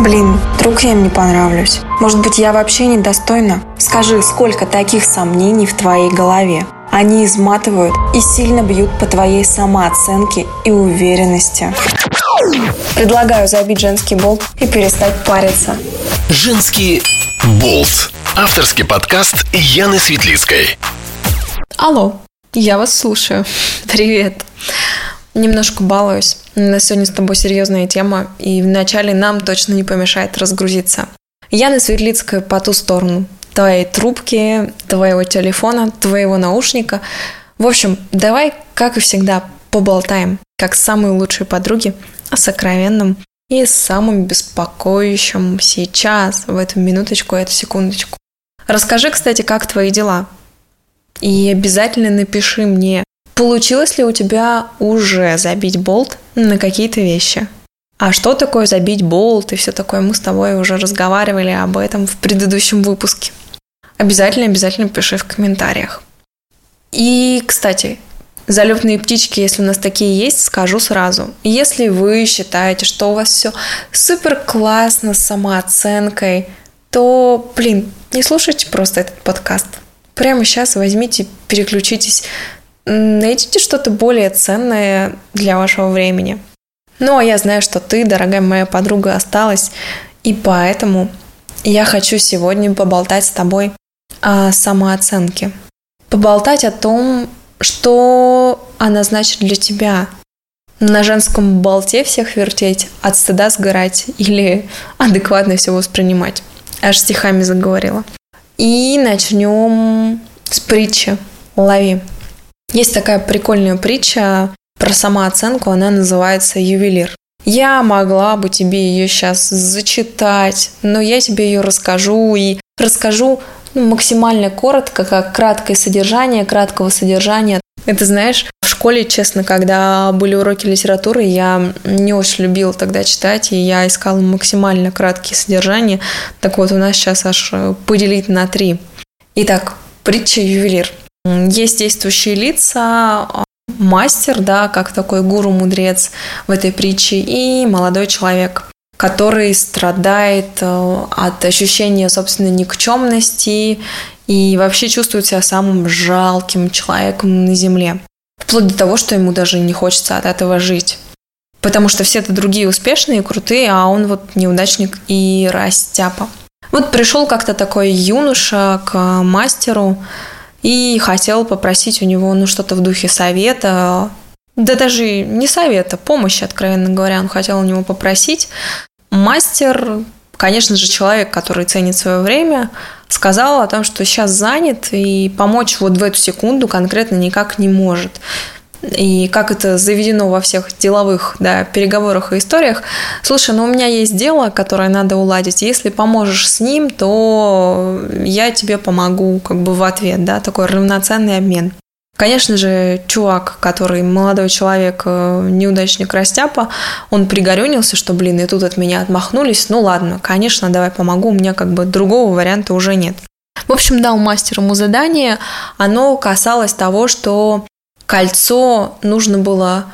Блин, вдруг я им не понравлюсь. Может быть, я вообще недостойна? Скажи, сколько таких сомнений в твоей голове? Они изматывают и сильно бьют по твоей самооценке и уверенности. Предлагаю забить женский болт и перестать париться. Женский болт. Авторский подкаст Яны Светлицкой. Алло, я вас слушаю. Привет. Немножко балуюсь. У нас сегодня с тобой серьезная тема, и вначале нам точно не помешает разгрузиться. Яна Светлицкая по ту сторону твоей трубки, твоего телефона, твоего наушника. В общем, давай, как и всегда, поболтаем, как самые лучшие подруги, о сокровенном и самым беспокоящим сейчас, в эту минуточку, эту секундочку. Расскажи, кстати, как твои дела. И обязательно напиши мне, получилось ли у тебя уже забить болт на какие-то вещи. А что такое забить болт и все такое? Мы с тобой уже разговаривали об этом в предыдущем выпуске. Обязательно, обязательно пиши в комментариях. И, кстати, залетные птички, если у нас такие есть, скажу сразу. Если вы считаете, что у вас все супер классно с самооценкой, то, блин, не слушайте просто этот подкаст. Прямо сейчас возьмите, переключитесь, найдите что-то более ценное для вашего времени. Ну, а я знаю, что ты, дорогая моя подруга, осталась, и поэтому я хочу сегодня поболтать с тобой о самооценке. Поболтать о том, что она значит для тебя. На женском болте всех вертеть, от стыда сгорать или адекватно все воспринимать. Аж стихами заговорила. И начнем с притчи «Лови». Есть такая прикольная притча про самооценку, она называется «Ювелир». Я могла бы тебе ее сейчас зачитать, но я тебе ее расскажу и расскажу ну, максимально коротко, как краткое содержание, краткого содержания. Это знаешь, в школе, честно, когда были уроки литературы, я не очень любила тогда читать, и я искала максимально краткие содержания. Так вот, у нас сейчас аж поделить на три. Итак, притча «Ювелир». Есть действующие лица, мастер, да, как такой гуру-мудрец в этой притче, и молодой человек который страдает э, от ощущения собственной никчемности и вообще чувствует себя самым жалким человеком на Земле. Вплоть до того, что ему даже не хочется от этого жить. Потому что все это другие успешные, крутые, а он вот неудачник и растяпа. Вот пришел как-то такой юноша к мастеру и хотел попросить у него ну что-то в духе совета, да даже не совета, помощи, откровенно говоря, он хотел у него попросить. Мастер, конечно же, человек, который ценит свое время, сказал о том, что сейчас занят и помочь вот в эту секунду конкретно никак не может. И как это заведено во всех деловых да, переговорах и историях, слушай, ну у меня есть дело, которое надо уладить, если поможешь с ним, то я тебе помогу как бы в ответ, да, такой равноценный обмен. Конечно же, чувак, который молодой человек, э, неудачник Растяпа, он пригорюнился, что, блин, и тут от меня отмахнулись. Ну ладно, конечно, давай помогу, у меня как бы другого варианта уже нет. В общем, дал мастеру ему задание. Оно касалось того, что кольцо нужно было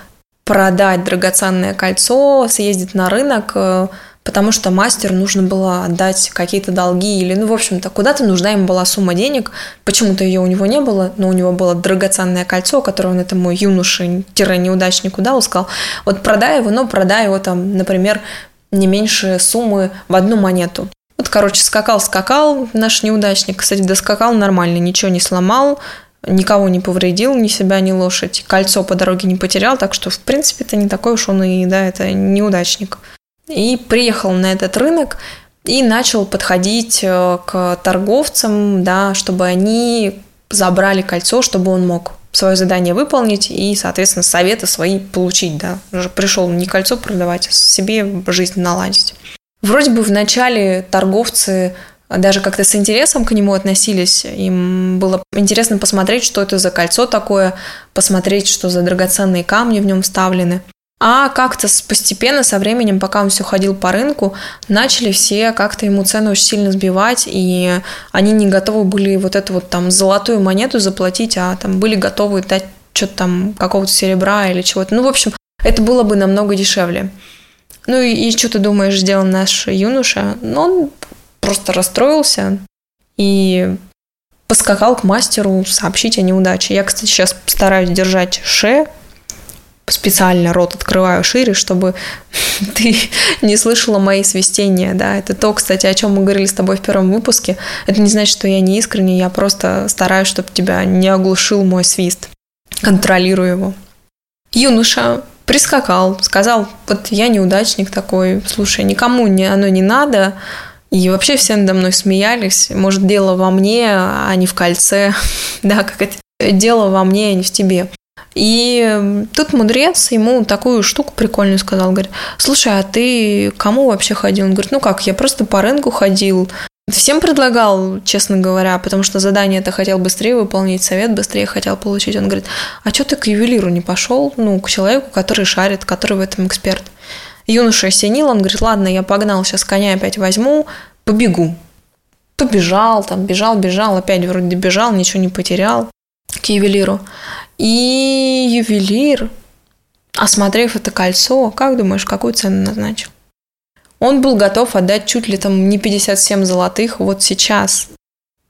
продать драгоценное кольцо, съездить на рынок, э, потому что мастеру нужно было отдать какие-то долги или, ну, в общем-то, куда-то нужна ему была сумма денег. Почему-то ее у него не было, но у него было драгоценное кольцо, которое он этому юноше-неудачнику дал, сказал, вот продай его, но продай его там, например, не меньше суммы в одну монету. Вот, короче, скакал-скакал наш неудачник. Кстати, доскакал нормально, ничего не сломал, никого не повредил, ни себя, ни лошадь. Кольцо по дороге не потерял, так что, в принципе, это не такой уж он и, да, это неудачник. И приехал на этот рынок и начал подходить э, к торговцам, да, чтобы они забрали кольцо, чтобы он мог свое задание выполнить и, соответственно, советы свои получить, да. Уже пришел не кольцо продавать, а себе жизнь наладить. Вроде бы в начале торговцы даже как-то с интересом к нему относились. Им было интересно посмотреть, что это за кольцо такое, посмотреть, что за драгоценные камни в нем вставлены. А как-то постепенно, со временем, пока он все ходил по рынку, начали все как-то ему цену очень сильно сбивать, и они не готовы были вот эту вот там золотую монету заплатить, а там были готовы дать что-то там, какого-то серебра или чего-то. Ну, в общем, это было бы намного дешевле. Ну и, и что ты думаешь, сделал наш юноша? Ну, он просто расстроился и поскакал к мастеру сообщить о неудаче. Я, кстати, сейчас стараюсь держать ше, специально рот открываю шире, чтобы ты не слышала мои свистения, да, это то, кстати, о чем мы говорили с тобой в первом выпуске, это не значит, что я не искренне, я просто стараюсь, чтобы тебя не оглушил мой свист, контролирую его. Юноша прискакал, сказал, вот я неудачник такой, слушай, никому не, оно не надо, и вообще все надо мной смеялись. Может, дело во мне, а не в кольце. да, как это дело во мне, а не в тебе. И тут мудрец ему такую штуку прикольную сказал, говорит, слушай, а ты кому вообще ходил? Он говорит, ну как, я просто по рынку ходил, Всем предлагал, честно говоря, потому что задание это хотел быстрее выполнить, совет быстрее хотел получить. Он говорит, а что ты к ювелиру не пошел? Ну, к человеку, который шарит, который в этом эксперт. Юноша осенил, он говорит, ладно, я погнал, сейчас коня опять возьму, побегу. Побежал, там, бежал, бежал, опять вроде бежал, ничего не потерял к ювелиру. И ювелир, осмотрев это кольцо, как думаешь, какую цену назначил? Он был готов отдать чуть ли там не 57 золотых вот сейчас.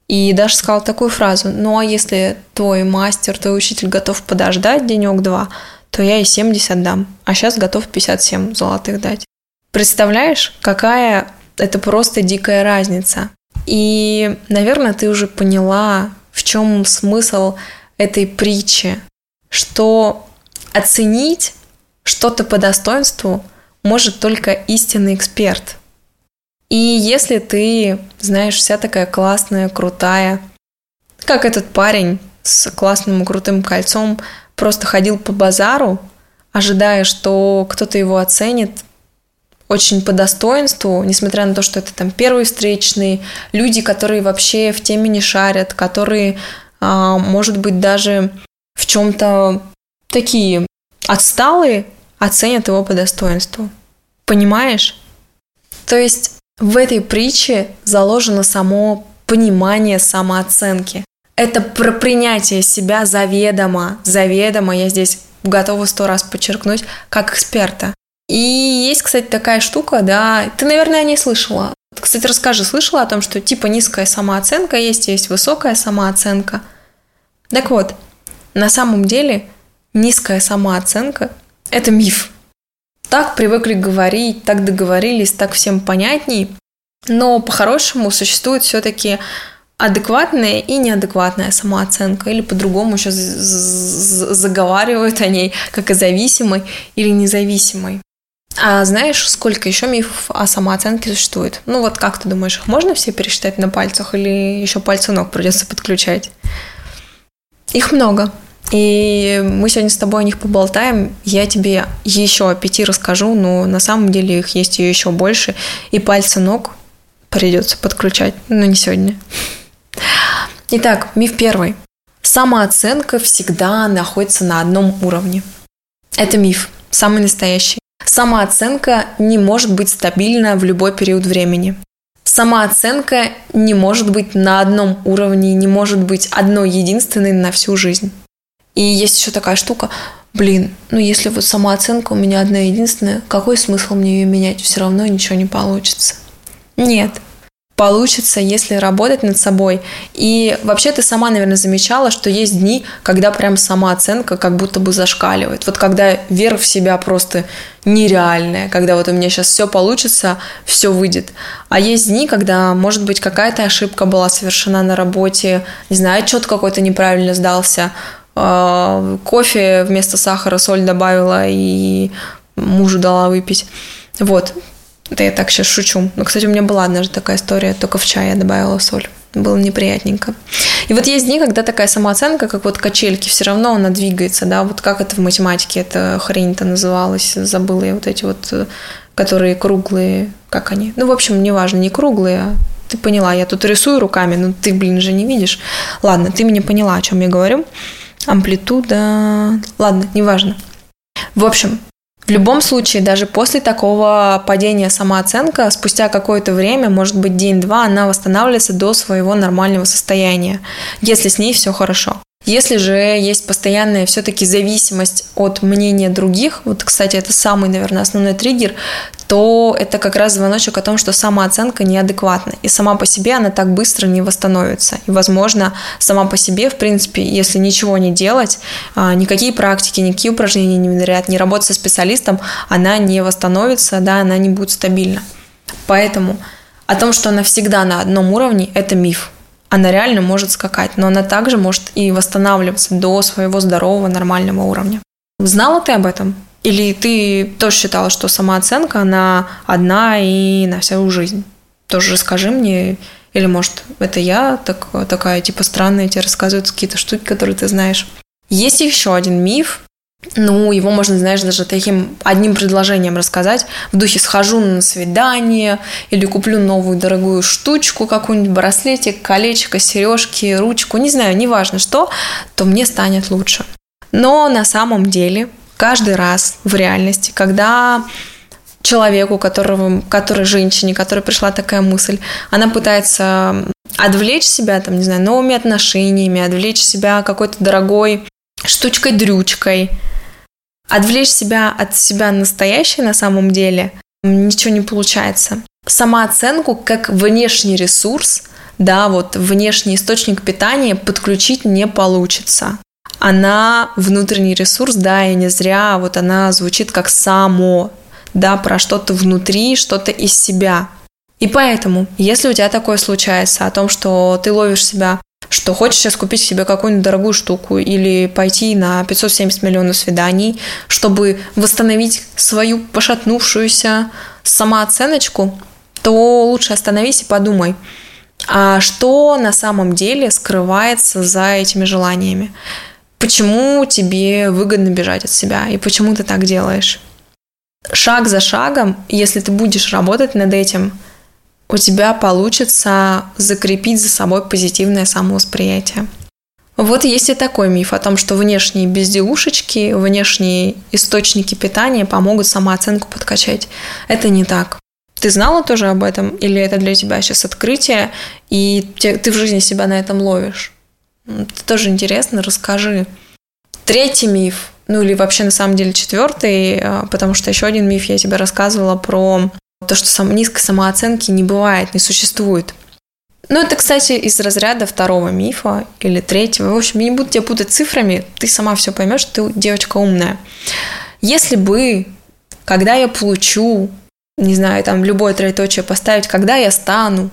И даже сказал такую фразу, ну а если твой мастер, твой учитель готов подождать денек-два, то я и 70 дам, а сейчас готов 57 золотых дать. Представляешь, какая это просто дикая разница. И, наверное, ты уже поняла, в чем смысл этой притчи, что оценить что-то по достоинству – может только истинный эксперт. И если ты, знаешь, вся такая классная, крутая, как этот парень с классным крутым кольцом, просто ходил по базару, ожидая, что кто-то его оценит очень по достоинству, несмотря на то, что это там первые встречные, люди, которые вообще в теме не шарят, которые, а, может быть, даже в чем-то такие отсталые, оценят его по достоинству. Понимаешь? То есть в этой притче заложено само понимание самооценки. Это про принятие себя заведомо, заведомо, я здесь готова сто раз подчеркнуть, как эксперта. И есть, кстати, такая штука, да, ты, наверное, о ней слышала. Кстати, расскажи, слышала о том, что типа низкая самооценка есть, есть высокая самооценка. Так вот, на самом деле низкая самооценка – это миф. Так привыкли говорить, так договорились, так всем понятней. Но по-хорошему существует все-таки адекватная и неадекватная самооценка, или по-другому еще заговаривают о ней, как о зависимой или независимой. А знаешь, сколько еще мифов о самооценке существует? Ну вот как ты думаешь, их можно все пересчитать на пальцах или еще пальцы ног придется подключать? Их много. И мы сегодня с тобой о них поболтаем. Я тебе еще о пяти расскажу, но на самом деле их есть еще больше. И пальцы ног придется подключать, но не сегодня. Итак, миф первый. Самооценка всегда находится на одном уровне. Это миф, самый настоящий. Самооценка не может быть стабильна в любой период времени. Самооценка не может быть на одном уровне, не может быть одной единственной на всю жизнь. И есть еще такая штука, блин, ну если вот самооценка у меня одна единственная, какой смысл мне ее менять? Все равно ничего не получится. Нет, получится, если работать над собой. И вообще ты сама, наверное, замечала, что есть дни, когда прям самооценка как будто бы зашкаливает. Вот когда вера в себя просто нереальная, когда вот у меня сейчас все получится, все выйдет. А есть дни, когда, может быть, какая-то ошибка была совершена на работе, не знаю, отчет какой-то неправильно сдался, а, кофе вместо сахара соль добавила и мужу дала выпить. Вот. Это я так сейчас шучу. Но, кстати, у меня была однажды такая история, только в чай я добавила соль. Было неприятненько. И вот есть дни, когда такая самооценка, как вот качельки, все равно она двигается, да, вот как это в математике, эта хрень-то называлась, забыла я вот эти вот, которые круглые, как они? Ну, в общем, неважно, не круглые, а ты поняла, я тут рисую руками, но ты, блин, же не видишь. Ладно, ты меня поняла, о чем я говорю амплитуда. Ладно, неважно. В общем, в любом случае, даже после такого падения самооценка, спустя какое-то время, может быть день-два, она восстанавливается до своего нормального состояния, если с ней все хорошо. Если же есть постоянная все-таки зависимость от мнения других, вот, кстати, это самый, наверное, основной триггер, то это как раз звоночек о том, что самооценка неадекватна. И сама по себе она так быстро не восстановится. И, возможно, сама по себе, в принципе, если ничего не делать, а, никакие практики, никакие упражнения не внедрять, не работать со специалистом, она не восстановится, да, она не будет стабильна. Поэтому о том, что она всегда на одном уровне, это миф она реально может скакать, но она также может и восстанавливаться до своего здорового нормального уровня. Знала ты об этом? Или ты тоже считала, что самооценка, она одна и на всю жизнь? Тоже расскажи мне, или может это я так, такая типа странная, тебе рассказывают какие-то штуки, которые ты знаешь. Есть еще один миф, ну, его можно, знаешь, даже таким одним предложением рассказать. В духе схожу на свидание или куплю новую дорогую штучку, какую-нибудь браслетик, колечко, сережки, ручку, не знаю, неважно что, то мне станет лучше. Но на самом деле каждый раз в реальности, когда человеку, которого, которой женщине, которой пришла такая мысль, она пытается отвлечь себя, там, не знаю, новыми отношениями, отвлечь себя какой-то дорогой штучкой-дрючкой, отвлечь себя от себя настоящей на самом деле, ничего не получается. Самооценку как внешний ресурс, да, вот внешний источник питания подключить не получится. Она внутренний ресурс, да, и не зря вот она звучит как само, да, про что-то внутри, что-то из себя. И поэтому, если у тебя такое случается, о том, что ты ловишь себя что хочешь сейчас купить себе какую-нибудь дорогую штуку или пойти на 570 миллионов свиданий, чтобы восстановить свою пошатнувшуюся самооценочку, то лучше остановись и подумай, а что на самом деле скрывается за этими желаниями? Почему тебе выгодно бежать от себя и почему ты так делаешь? Шаг за шагом, если ты будешь работать над этим – у тебя получится закрепить за собой позитивное самовосприятие. Вот есть и такой миф о том, что внешние безделушечки, внешние источники питания помогут самооценку подкачать. Это не так. Ты знала тоже об этом? Или это для тебя сейчас открытие, и ты в жизни себя на этом ловишь? Это тоже интересно, расскажи. Третий миф, ну или вообще на самом деле четвертый, а, потому что еще один миф я тебе рассказывала про то, что сам, низкой самооценки не бывает, не существует. Ну, это, кстати, из разряда второго мифа или третьего. В общем, я не буду тебя путать цифрами, ты сама все поймешь, ты девочка умная. Если бы, когда я получу, не знаю, там любое троеточие поставить, когда я стану,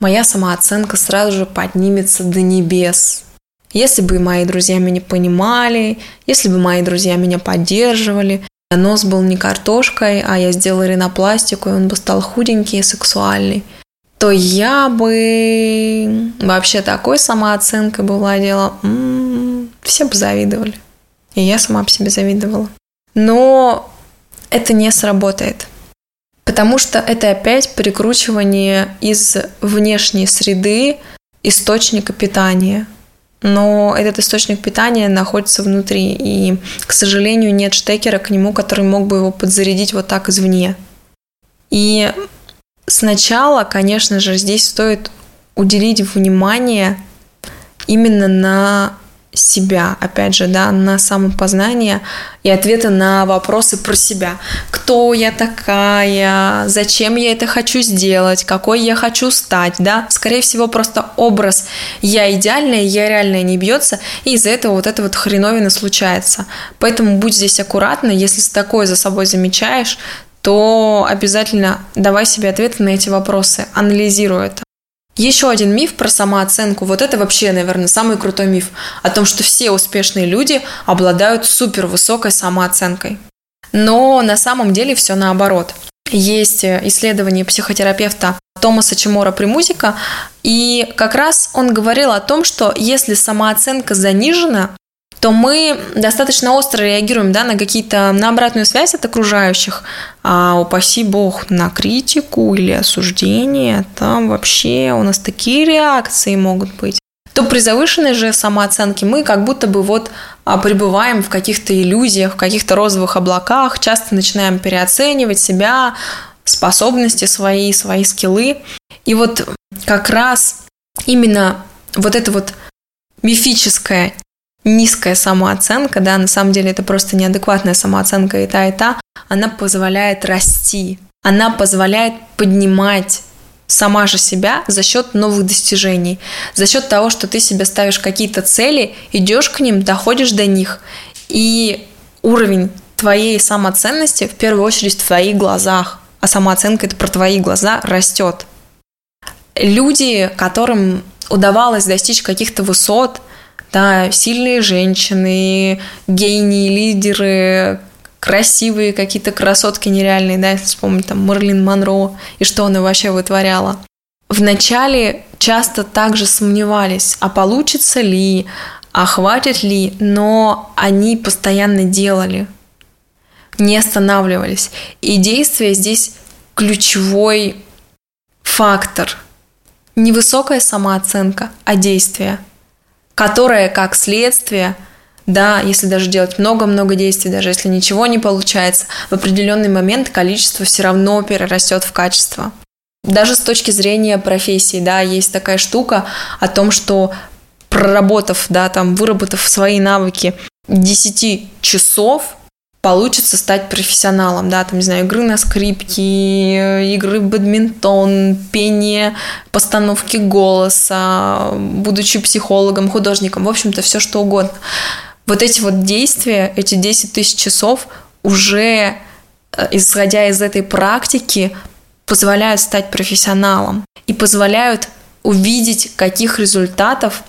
моя самооценка сразу же поднимется до небес. Если бы мои друзья меня понимали, если бы мои друзья меня поддерживали, Нос был не картошкой, а я сделала ринопластику, и он бы стал худенький и сексуальный то я бы вообще такой самооценкой бы владела, м-м, все бы завидовали. И я сама по себе завидовала. Но это не сработает. Потому что это опять прикручивание из внешней среды источника питания но этот источник питания находится внутри, и, к сожалению, нет штекера к нему, который мог бы его подзарядить вот так извне. И сначала, конечно же, здесь стоит уделить внимание именно на себя, опять же, да, на самопознание и ответы на вопросы про себя. Кто я такая, зачем я это хочу сделать, какой я хочу стать, да. Скорее всего, просто образ я идеальная, я реальная не бьется, и из-за этого вот это вот хреновина случается. Поэтому будь здесь аккуратна, если такое за собой замечаешь, то обязательно давай себе ответы на эти вопросы, анализируй это. Еще один миф про самооценку. Вот это вообще, наверное, самый крутой миф. О том, что все успешные люди обладают супер высокой самооценкой. Но на самом деле все наоборот. Есть исследование психотерапевта Томаса Чемора Примузика, и как раз он говорил о том, что если самооценка занижена, то мы достаточно остро реагируем да, на какие-то, на обратную связь от окружающих, а упаси бог, на критику или осуждение, там вообще у нас такие реакции могут быть то при завышенной же самооценке мы как будто бы вот а, пребываем в каких-то иллюзиях, в каких-то розовых облаках, часто начинаем переоценивать себя, способности свои, свои скиллы. И вот как раз именно вот это вот мифическое низкая самооценка, да, на самом деле это просто неадекватная самооценка и та, и та, она позволяет расти, она позволяет поднимать сама же себя за счет новых достижений, за счет того, что ты себе ставишь какие-то цели, идешь к ним, доходишь до них, и уровень твоей самоценности в первую очередь в твоих глазах, а самооценка это про твои глаза растет. Люди, которым удавалось достичь каких-то высот, да, сильные женщины, гении, лидеры, красивые какие-то красотки нереальные, да, если вспомнить там Марлин Монро и что она вообще вытворяла. Вначале часто также сомневались, а получится ли, а хватит ли, но они постоянно делали, не останавливались. И действие здесь ключевой фактор. Невысокая самооценка, а действие, которое как следствие – да, если даже делать много-много действий, даже если ничего не получается, в определенный момент количество все равно перерастет в качество. Даже с точки зрения профессии, да, есть такая штука о том, что проработав, да, там, выработав свои навыки 10 часов, получится стать профессионалом, да, там, не знаю, игры на скрипке, игры в бадминтон, пение, постановки голоса, будучи психологом, художником, в общем-то, все что угодно вот эти вот действия, эти 10 тысяч часов уже, э, исходя из этой практики, позволяют стать профессионалом и позволяют увидеть, каких результатов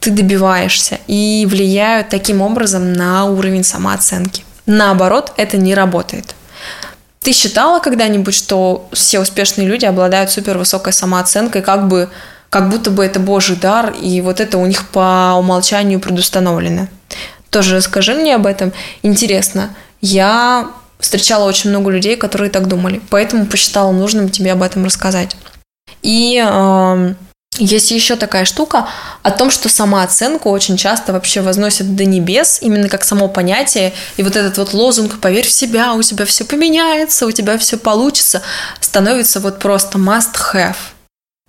ты добиваешься и влияют таким образом на уровень самооценки. Наоборот, это не работает. Ты считала когда-нибудь, что все успешные люди обладают супер высокой самооценкой, как бы как будто бы это божий дар, и вот это у них по умолчанию предустановлено? Тоже расскажи мне об этом. Интересно. Я встречала очень много людей, которые так думали, поэтому посчитала нужным тебе об этом рассказать. И э, есть еще такая штука о том, что самооценку очень часто вообще возносят до небес, именно как само понятие, и вот этот вот лозунг «поверь в себя, у тебя все поменяется, у тебя все получится» становится вот просто must have.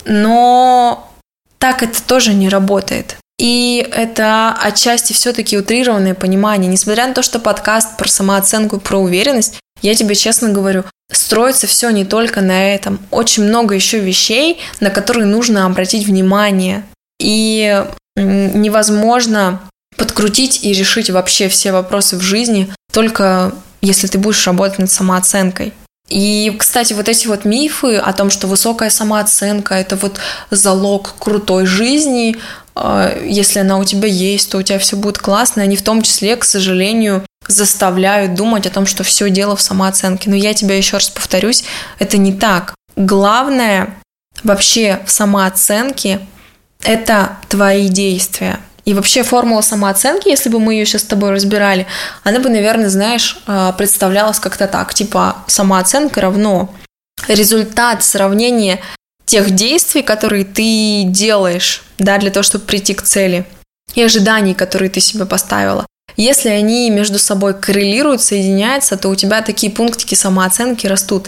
Но так это тоже не работает. И это отчасти все-таки утрированное понимание. Несмотря на то, что подкаст про самооценку, про уверенность, я тебе честно говорю, строится все не только на этом. Очень много еще вещей, на которые нужно обратить внимание. И невозможно подкрутить и решить вообще все вопросы в жизни только если ты будешь работать над самооценкой. И, кстати, вот эти вот мифы о том, что высокая самооценка – это вот залог крутой жизни, а, если она у тебя есть, то у тебя все будет классно. Они в том числе, к сожалению, заставляют думать о том, что все дело в самооценке. Но я тебя еще раз повторюсь, это не так. Главное вообще в самооценке – это твои действия. И вообще формула самооценки, если бы мы ее сейчас с тобой разбирали, она бы, наверное, знаешь, а, представлялась как-то так, типа самооценка равно результат сравнения тех действий, которые ты делаешь, да, для того, чтобы прийти к цели, и ожиданий, которые ты себе поставила. Если они между собой коррелируют, соединяются, то у тебя такие пунктики самооценки растут.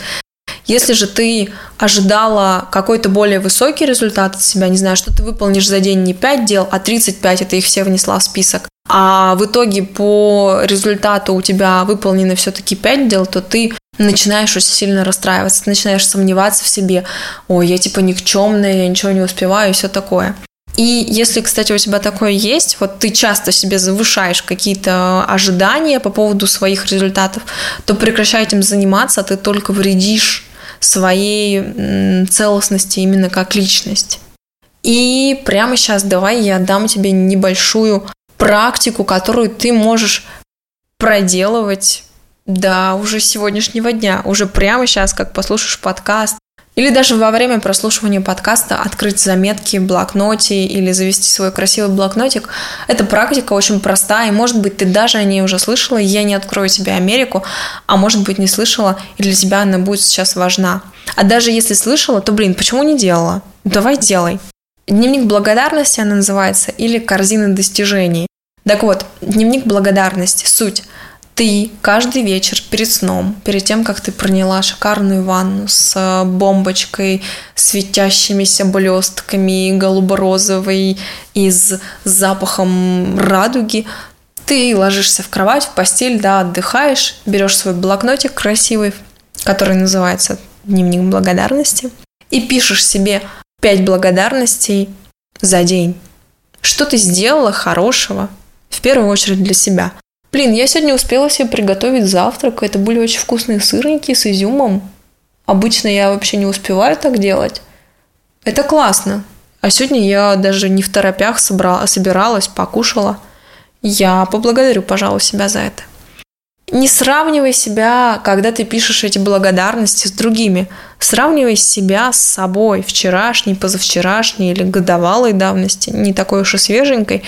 Если же ты ожидала какой-то более высокий результат от себя, не знаю, что ты выполнишь за день не 5 дел, а 35, и ты их все внесла в список, а в итоге по результату у тебя выполнено все-таки 5 дел, то ты начинаешь очень сильно расстраиваться, ты начинаешь сомневаться в себе, ой, я типа никчемная, я ничего не успеваю и все такое. И если, кстати, у тебя такое есть, вот ты часто себе завышаешь какие-то ожидания по поводу своих результатов, то прекращай этим заниматься, а ты только вредишь своей целостности именно как личность. И прямо сейчас давай я дам тебе небольшую практику, которую ты можешь проделывать до уже сегодняшнего дня, уже прямо сейчас, как послушаешь подкаст, или даже во время прослушивания подкаста открыть заметки блокноте или завести свой красивый блокнотик. Эта практика очень простая, и может быть ты даже о ней уже слышала, я не открою тебе Америку, а может быть не слышала, и для тебя она будет сейчас важна. А даже если слышала, то, блин, почему не делала? Давай делай. Дневник благодарности она называется, или корзина достижений. Так вот, дневник благодарности, суть. Ты каждый вечер перед сном, перед тем, как ты приняла шикарную ванну с э, бомбочкой, светящимися блестками, голубо-розовой и с запахом радуги, ты ложишься в кровать, в постель, да, отдыхаешь, берешь свой блокнотик красивый, который называется «Дневник благодарности», и пишешь себе пять благодарностей за день. Что ты сделала хорошего, в первую очередь для себя. Блин, я сегодня успела себе приготовить завтрак. Это были очень вкусные сырники с изюмом. Обычно я вообще не успеваю так делать. Это классно. А сегодня я даже не в торопях собрала, собиралась, покушала. Я поблагодарю, пожалуй, себя за это. Не сравнивай себя, когда ты пишешь эти благодарности с другими. Сравнивай себя с собой, вчерашней, позавчерашней или годовалой давности, не такой уж и свеженькой,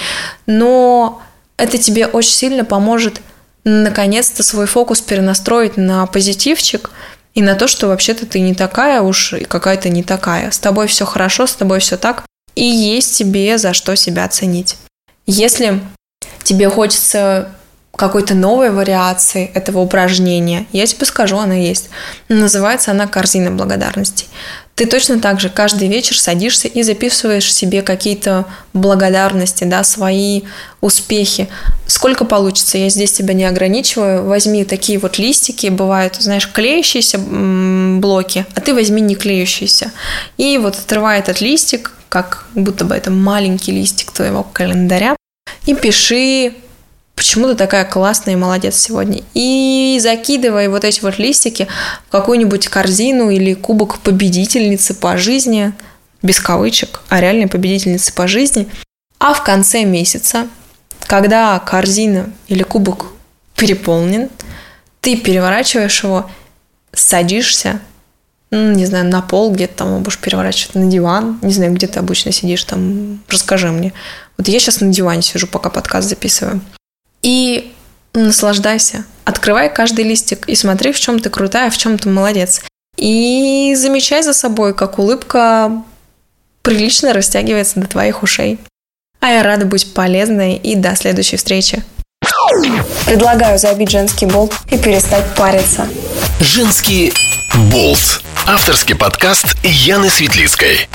но это тебе очень сильно поможет наконец-то свой фокус перенастроить на позитивчик и на то, что вообще-то ты не такая уж и какая-то не такая. С тобой все хорошо, с тобой все так, и есть тебе за что себя ценить. Если тебе хочется какой-то новой вариации этого упражнения, я тебе скажу, она есть. Называется она корзина благодарностей. Ты точно так же каждый вечер садишься и записываешь себе какие-то благодарности, да, свои успехи. Сколько получится, я здесь тебя не ограничиваю. Возьми такие вот листики, бывают, знаешь, клеющиеся блоки, а ты возьми не клеющиеся. И вот отрывай этот листик, как будто бы это маленький листик твоего календаря, и пиши почему ты такая классная и молодец сегодня. И закидывай вот эти вот листики в какую-нибудь корзину или кубок победительницы по жизни, без кавычек, а реальной победительницы по жизни. А в конце месяца, когда корзина или кубок переполнен, ты переворачиваешь его, садишься, не знаю, на пол где-то там будешь переворачивать, на диван, не знаю, где ты обычно сидишь там, расскажи мне. Вот я сейчас на диване сижу, пока подкаст записываю и наслаждайся. Открывай каждый листик и смотри, в чем ты крутая, в чем ты молодец. И замечай за собой, как улыбка прилично растягивается до твоих ушей. А я рада быть полезной и до следующей встречи. Предлагаю забить женский болт и перестать париться. Женский болт. Авторский подкаст Яны Светлицкой.